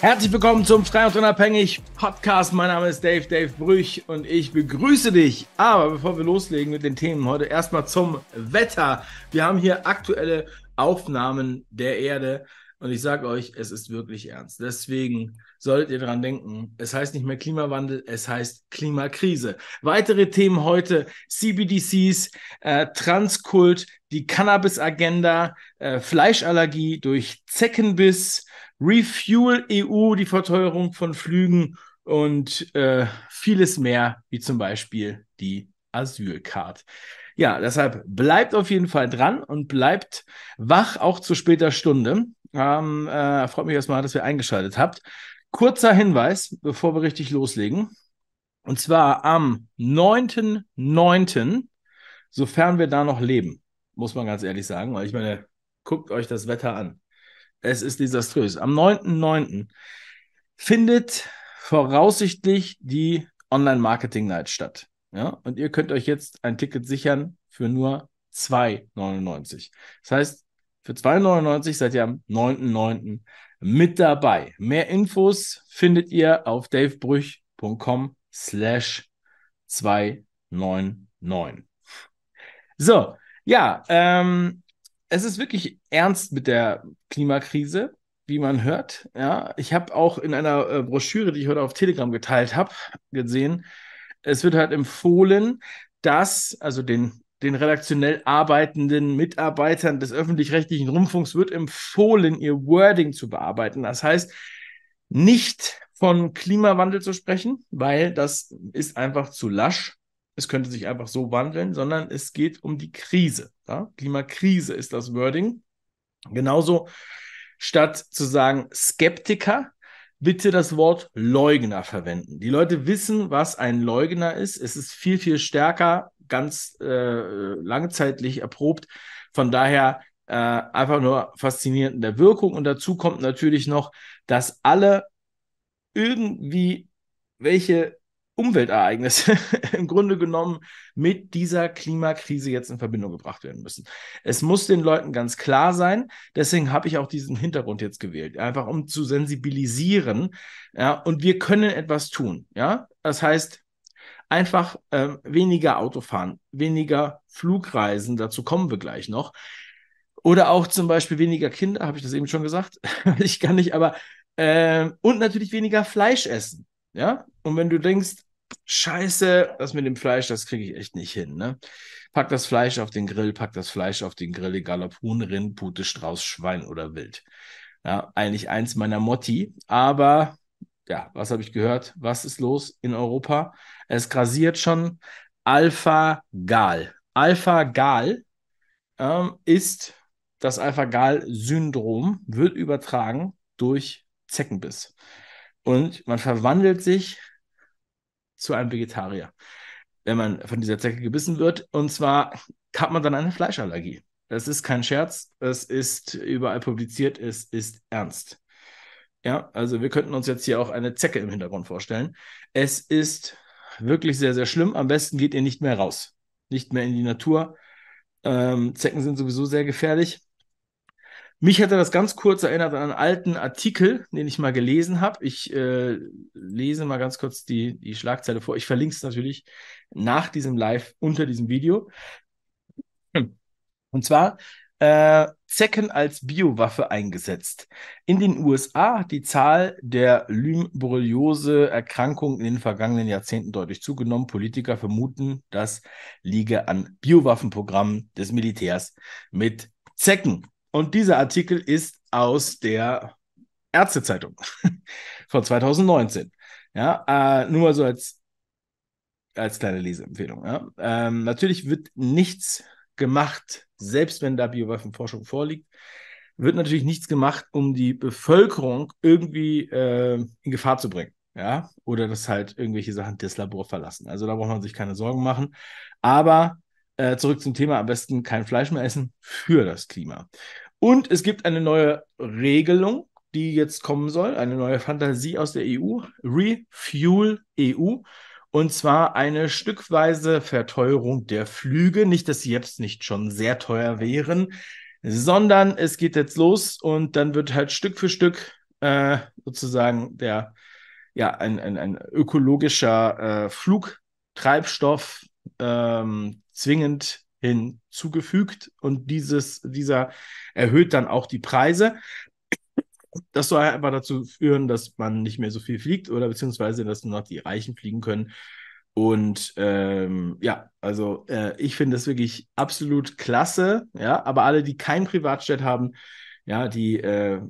Herzlich willkommen zum Frei und Unabhängig Podcast. Mein Name ist Dave, Dave Brüch und ich begrüße dich. Aber bevor wir loslegen mit den Themen heute, erstmal zum Wetter. Wir haben hier aktuelle Aufnahmen der Erde und ich sage euch, es ist wirklich ernst. Deswegen solltet ihr dran denken, es heißt nicht mehr Klimawandel, es heißt Klimakrise. Weitere Themen heute, CBDCs, äh, Transkult, die Cannabis-Agenda, äh, Fleischallergie durch Zeckenbiss, Refuel EU, die Verteuerung von Flügen und äh, vieles mehr, wie zum Beispiel die Asylcard. Ja, deshalb bleibt auf jeden Fall dran und bleibt wach, auch zu später Stunde. Ähm, äh, freut mich erstmal, dass ihr eingeschaltet habt. Kurzer Hinweis, bevor wir richtig loslegen. Und zwar am 9.9., sofern wir da noch leben, muss man ganz ehrlich sagen, weil ich meine, guckt euch das Wetter an. Es ist desaströs. Am 9.9. findet voraussichtlich die Online-Marketing-Night statt. Ja? Und ihr könnt euch jetzt ein Ticket sichern für nur 2,99. Das heißt, für 2,99 seid ihr am 9.9. mit dabei. Mehr Infos findet ihr auf davebrüch.com slash 299. So, ja, ähm, es ist wirklich ernst mit der Klimakrise, wie man hört. Ja, ich habe auch in einer äh, Broschüre, die ich heute auf Telegram geteilt habe, gesehen, es wird halt empfohlen, dass, also den, den redaktionell arbeitenden Mitarbeitern des öffentlich-rechtlichen Rundfunks wird empfohlen, ihr Wording zu bearbeiten. Das heißt, nicht von Klimawandel zu sprechen, weil das ist einfach zu lasch es könnte sich einfach so wandeln, sondern es geht um die Krise. Ja? Klimakrise ist das Wording. Genauso statt zu sagen Skeptiker, bitte das Wort Leugner verwenden. Die Leute wissen, was ein Leugner ist. Es ist viel, viel stärker, ganz äh, langzeitlich erprobt. Von daher äh, einfach nur faszinierend in der Wirkung. Und dazu kommt natürlich noch, dass alle irgendwie welche Umweltereignisse im Grunde genommen mit dieser Klimakrise jetzt in Verbindung gebracht werden müssen. Es muss den Leuten ganz klar sein, deswegen habe ich auch diesen Hintergrund jetzt gewählt, einfach um zu sensibilisieren. Ja, und wir können etwas tun. Ja, das heißt, einfach äh, weniger Autofahren, weniger Flugreisen, dazu kommen wir gleich noch. Oder auch zum Beispiel weniger Kinder, habe ich das eben schon gesagt? ich kann nicht, aber äh, und natürlich weniger Fleisch essen. Ja, und wenn du denkst, Scheiße, das mit dem Fleisch, das kriege ich echt nicht hin. Ne? Pack das Fleisch auf den Grill, pack das Fleisch auf den Grill, egal ob Huhn, Rind, Pute, Strauß, Schwein oder Wild. Ja, eigentlich eins meiner Motti. Aber ja, was habe ich gehört? Was ist los in Europa? Es grasiert schon Alpha-Gal. Alpha-Gal ähm, ist das Alpha-Gal-Syndrom, wird übertragen durch Zeckenbiss. Und man verwandelt sich zu einem Vegetarier, wenn man von dieser Zecke gebissen wird. Und zwar hat man dann eine Fleischallergie. Das ist kein Scherz, es ist überall publiziert, es ist ernst. Ja, also wir könnten uns jetzt hier auch eine Zecke im Hintergrund vorstellen. Es ist wirklich sehr, sehr schlimm. Am besten geht ihr nicht mehr raus, nicht mehr in die Natur. Ähm, Zecken sind sowieso sehr gefährlich. Mich hatte das ganz kurz erinnert an einen alten Artikel, den ich mal gelesen habe. Ich äh, lese mal ganz kurz die, die Schlagzeile vor. Ich verlinke es natürlich nach diesem Live unter diesem Video. Und zwar äh, Zecken als Biowaffe eingesetzt. In den USA hat die Zahl der Lyme-Borreliose-Erkrankungen in den vergangenen Jahrzehnten deutlich zugenommen. Politiker vermuten, das liege an Biowaffenprogrammen des Militärs mit Zecken. Und dieser Artikel ist aus der Ärztezeitung von 2019. Ja, äh, nur mal so als, als kleine Leseempfehlung. Ja. Ähm, natürlich wird nichts gemacht, selbst wenn da Biowaffenforschung vorliegt, wird natürlich nichts gemacht, um die Bevölkerung irgendwie äh, in Gefahr zu bringen. Ja, oder dass halt irgendwelche Sachen das Labor verlassen. Also da braucht man sich keine Sorgen machen. Aber äh, zurück zum Thema, am besten kein Fleisch mehr essen für das Klima. Und es gibt eine neue Regelung, die jetzt kommen soll, eine neue Fantasie aus der EU, Refuel EU. Und zwar eine stückweise Verteuerung der Flüge. Nicht, dass sie jetzt nicht schon sehr teuer wären, sondern es geht jetzt los und dann wird halt Stück für Stück äh, sozusagen der, ja, ein, ein, ein ökologischer äh, Flugtreibstoff ähm, zwingend hinzugefügt und dieses, dieser erhöht dann auch die Preise. Das soll einfach dazu führen, dass man nicht mehr so viel fliegt oder beziehungsweise, dass nur noch die Reichen fliegen können. Und ähm, ja, also äh, ich finde das wirklich absolut klasse. Ja, aber alle, die kein Privatjet haben, ja, die äh,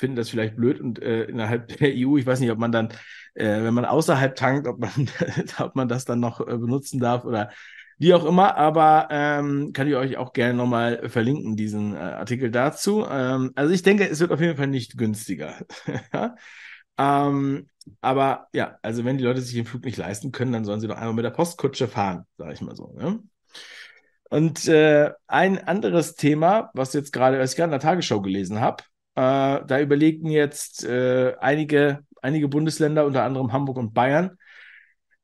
finden das vielleicht blöd und äh, innerhalb der EU, ich weiß nicht, ob man dann, äh, wenn man außerhalb tankt, ob man, ob man das dann noch äh, benutzen darf oder wie auch immer, aber ähm, kann ich euch auch gerne nochmal verlinken, diesen äh, Artikel dazu. Ähm, also ich denke, es wird auf jeden Fall nicht günstiger. ähm, aber ja, also wenn die Leute sich den Flug nicht leisten können, dann sollen sie doch einmal mit der Postkutsche fahren, sage ich mal so. Ne? Und äh, ein anderes Thema, was jetzt gerade, was ich gerade in der Tagesschau gelesen habe, äh, da überlegen jetzt äh, einige, einige Bundesländer, unter anderem Hamburg und Bayern,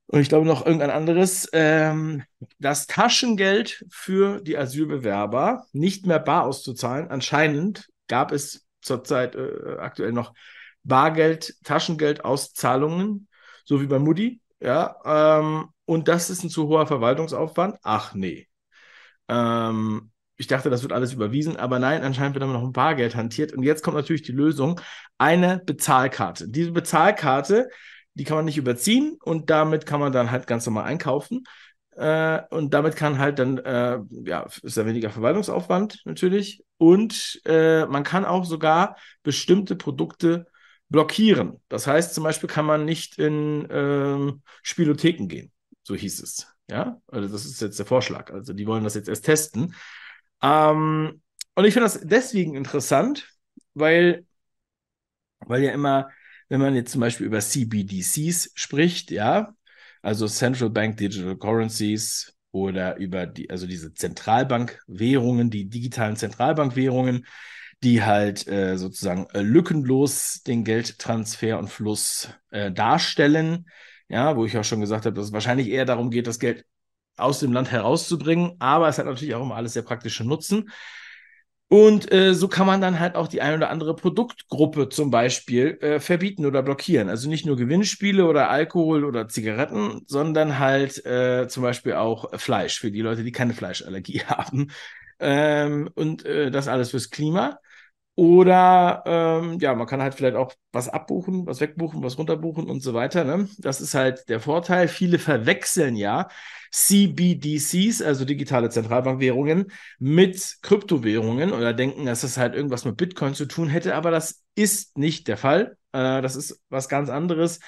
und ich glaube noch irgendein anderes, ähm, das Taschengeld für die Asylbewerber nicht mehr bar auszuzahlen. Anscheinend gab es zurzeit äh, aktuell noch Bargeld, Taschengeldauszahlungen, so wie bei Mutti. Ja, ähm, und das ist ein zu hoher Verwaltungsaufwand. Ach nee. Ähm, ich dachte, das wird alles überwiesen, aber nein, anscheinend wird aber noch ein Bargeld hantiert. Und jetzt kommt natürlich die Lösung: eine Bezahlkarte. Diese Bezahlkarte die kann man nicht überziehen und damit kann man dann halt ganz normal einkaufen. Äh, und damit kann halt dann, äh, ja, ist ja weniger Verwaltungsaufwand natürlich. Und äh, man kann auch sogar bestimmte Produkte blockieren. Das heißt, zum Beispiel kann man nicht in ähm, Spielotheken gehen. So hieß es. Ja, also das ist jetzt der Vorschlag. Also die wollen das jetzt erst testen. Ähm, und ich finde das deswegen interessant, weil, weil ja immer wenn man jetzt zum Beispiel über CBDCs spricht, ja, also Central Bank Digital Currencies oder über die, also diese Zentralbankwährungen, die digitalen Zentralbankwährungen, die halt äh, sozusagen äh, lückenlos den Geldtransfer und Fluss äh, darstellen. Ja, wo ich auch schon gesagt habe, dass es wahrscheinlich eher darum geht, das Geld aus dem Land herauszubringen, aber es hat natürlich auch immer alles sehr praktische Nutzen. Und äh, so kann man dann halt auch die ein oder andere Produktgruppe zum Beispiel äh, verbieten oder blockieren. Also nicht nur Gewinnspiele oder Alkohol oder Zigaretten, sondern halt äh, zum Beispiel auch Fleisch für die Leute, die keine Fleischallergie haben. Ähm, und äh, das alles fürs Klima. Oder ähm, ja, man kann halt vielleicht auch was abbuchen, was wegbuchen, was runterbuchen und so weiter. Ne? Das ist halt der Vorteil. Viele verwechseln ja CBDCs, also digitale Zentralbankwährungen, mit Kryptowährungen oder denken, dass das halt irgendwas mit Bitcoin zu tun hätte, aber das ist nicht der Fall. Äh, das ist was ganz anderes.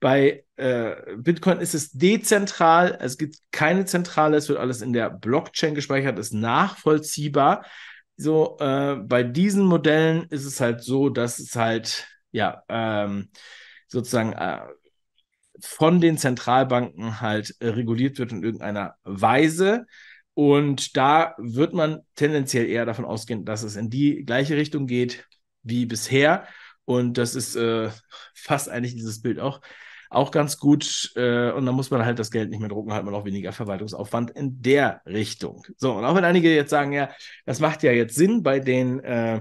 Bei äh, Bitcoin ist es dezentral, es gibt keine Zentrale, es wird alles in der Blockchain gespeichert, ist nachvollziehbar. So, äh, bei diesen Modellen ist es halt so, dass es halt, ja, ähm, sozusagen äh, von den Zentralbanken halt äh, reguliert wird in irgendeiner Weise. Und da wird man tendenziell eher davon ausgehen, dass es in die gleiche Richtung geht wie bisher. Und das ist äh, fast eigentlich dieses Bild auch auch ganz gut. Äh, und dann muss man halt das Geld nicht mehr drucken, hat man auch weniger Verwaltungsaufwand in der Richtung. So, und auch wenn einige jetzt sagen, ja, das macht ja jetzt Sinn bei den äh,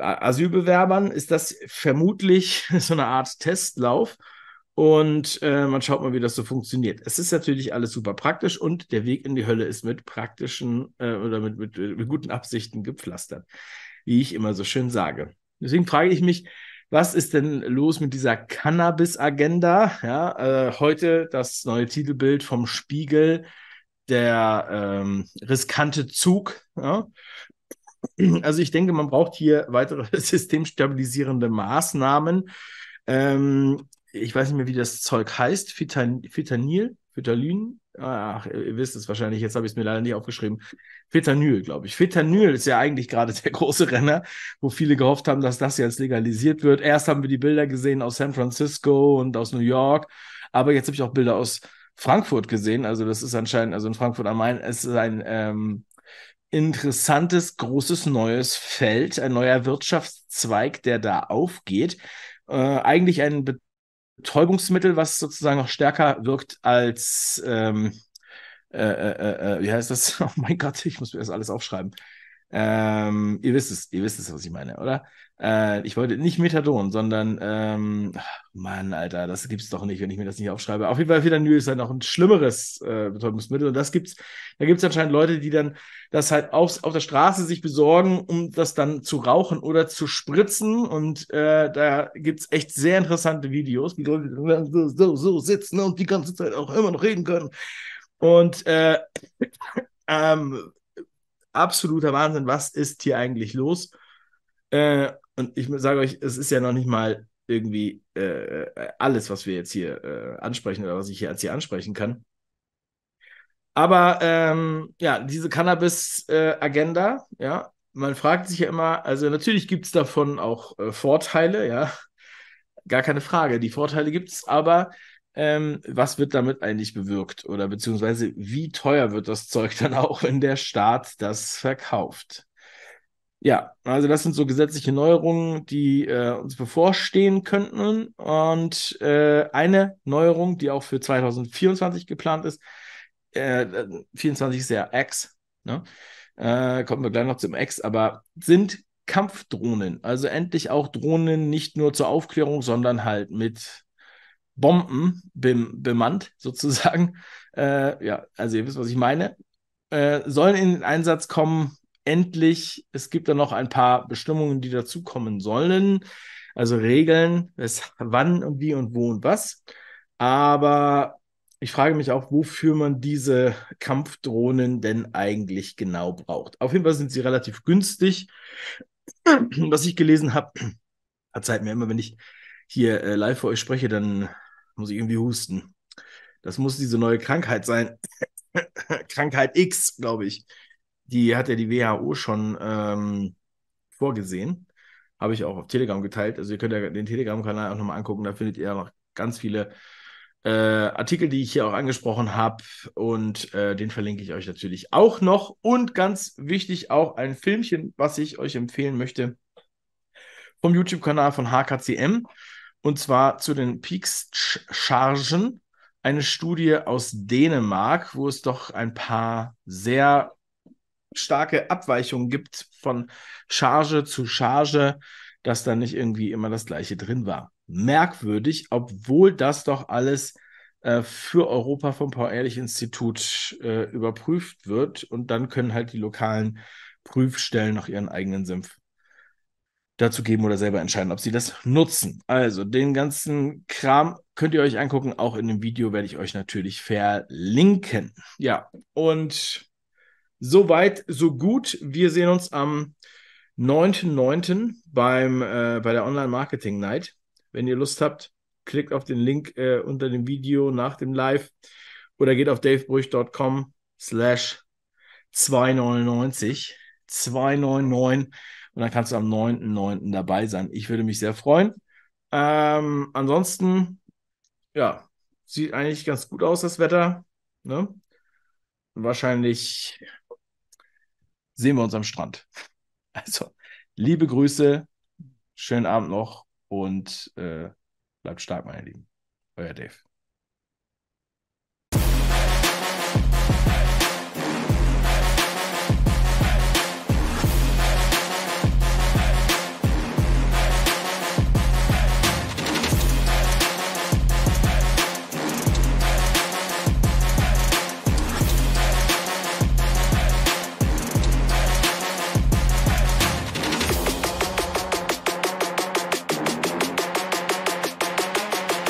Asylbewerbern, ist das vermutlich so eine Art Testlauf. Und äh, man schaut mal, wie das so funktioniert. Es ist natürlich alles super praktisch und der Weg in die Hölle ist mit praktischen äh, oder mit, mit, mit guten Absichten gepflastert, wie ich immer so schön sage. Deswegen frage ich mich, was ist denn los mit dieser Cannabis-Agenda? Ja, äh, heute das neue Titelbild vom Spiegel, der ähm, riskante Zug. Ja? Also ich denke, man braucht hier weitere systemstabilisierende Maßnahmen. Ähm, ich weiß nicht mehr, wie das Zeug heißt, Fitan Fitanil, Fitalin, ach, ihr wisst es wahrscheinlich, jetzt habe ich es mir leider nicht aufgeschrieben. Fetanyl, glaube ich. Fetanyl ist ja eigentlich gerade der große Renner, wo viele gehofft haben, dass das jetzt legalisiert wird. Erst haben wir die Bilder gesehen aus San Francisco und aus New York, aber jetzt habe ich auch Bilder aus Frankfurt gesehen. Also das ist anscheinend, also in Frankfurt am Main, es ist ein ähm, interessantes, großes, neues Feld, ein neuer Wirtschaftszweig, der da aufgeht. Äh, eigentlich ein Betäubungsmittel, was sozusagen noch stärker wirkt als, ähm, äh, äh, äh, wie heißt das? Oh mein Gott, ich muss mir das alles aufschreiben. Ähm, ihr wisst es, ihr wisst es, was ich meine, oder? Äh, ich wollte nicht Methadon, sondern, ähm, Mann, Alter, das gibt's doch nicht, wenn ich mir das nicht aufschreibe. Auf jeden Fall, Fentanyl ist halt noch ein schlimmeres äh, Betäubungsmittel und das gibt's, da gibt's anscheinend Leute, die dann das halt aufs, auf der Straße sich besorgen, um das dann zu rauchen oder zu spritzen und äh, da gibt's echt sehr interessante Videos, wie Leute so, so, so sitzen und die ganze Zeit auch immer noch reden können. Und äh, ähm, absoluter Wahnsinn, was ist hier eigentlich los? Äh, und ich sage euch, es ist ja noch nicht mal irgendwie äh, alles, was wir jetzt hier äh, ansprechen oder was ich hier als hier ansprechen kann. Aber ähm, ja, diese Cannabis-Agenda, ja, man fragt sich ja immer, also natürlich gibt es davon auch äh, Vorteile, ja, gar keine Frage, die Vorteile gibt es, aber ähm, was wird damit eigentlich bewirkt oder beziehungsweise wie teuer wird das Zeug dann auch, wenn der Staat das verkauft? Ja, also das sind so gesetzliche Neuerungen, die äh, uns bevorstehen könnten. Und äh, eine Neuerung, die auch für 2024 geplant ist, äh, 24 ist ja X, ne? Äh, kommen wir gleich noch zum X, aber sind Kampfdrohnen. Also endlich auch Drohnen nicht nur zur Aufklärung, sondern halt mit Bomben bemannt, sozusagen. Äh, ja, also ihr wisst, was ich meine. Äh, sollen in den Einsatz kommen, endlich. Es gibt da noch ein paar Bestimmungen, die dazukommen sollen. Also Regeln, was, wann und wie und wo und was. Aber ich frage mich auch, wofür man diese Kampfdrohnen denn eigentlich genau braucht. Auf jeden Fall sind sie relativ günstig. Was ich gelesen habe, verzeiht mir immer, wenn ich hier äh, live für euch spreche, dann muss ich irgendwie husten. Das muss diese neue Krankheit sein. Krankheit X, glaube ich. Die hat ja die WHO schon ähm, vorgesehen. Habe ich auch auf Telegram geteilt. Also ihr könnt ja den Telegram-Kanal auch nochmal angucken. Da findet ihr noch ganz viele äh, Artikel, die ich hier auch angesprochen habe. Und äh, den verlinke ich euch natürlich auch noch. Und ganz wichtig auch ein Filmchen, was ich euch empfehlen möchte vom YouTube-Kanal von HKCM. Und zwar zu den Peaks-Chargen. Eine Studie aus Dänemark, wo es doch ein paar sehr starke Abweichungen gibt von Charge zu Charge, dass da nicht irgendwie immer das gleiche drin war. Merkwürdig, obwohl das doch alles äh, für Europa vom Paul-Ehrlich-Institut äh, überprüft wird und dann können halt die lokalen Prüfstellen noch ihren eigenen Senf dazu geben oder selber entscheiden, ob sie das nutzen. Also den ganzen Kram könnt ihr euch angucken. Auch in dem Video werde ich euch natürlich verlinken. Ja, und soweit, so gut. Wir sehen uns am 9.9. beim äh, bei der Online Marketing Night. Wenn ihr Lust habt, klickt auf den Link äh, unter dem Video nach dem Live oder geht auf davebrüch.com slash 299 299 und dann kannst du am 9.9. dabei sein. Ich würde mich sehr freuen. Ähm, ansonsten, ja, sieht eigentlich ganz gut aus, das Wetter. Ne? Wahrscheinlich sehen wir uns am Strand. Also, liebe Grüße, schönen Abend noch und äh, bleibt stark, meine Lieben. Euer Dave.